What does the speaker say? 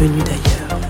Venu d'ailleurs.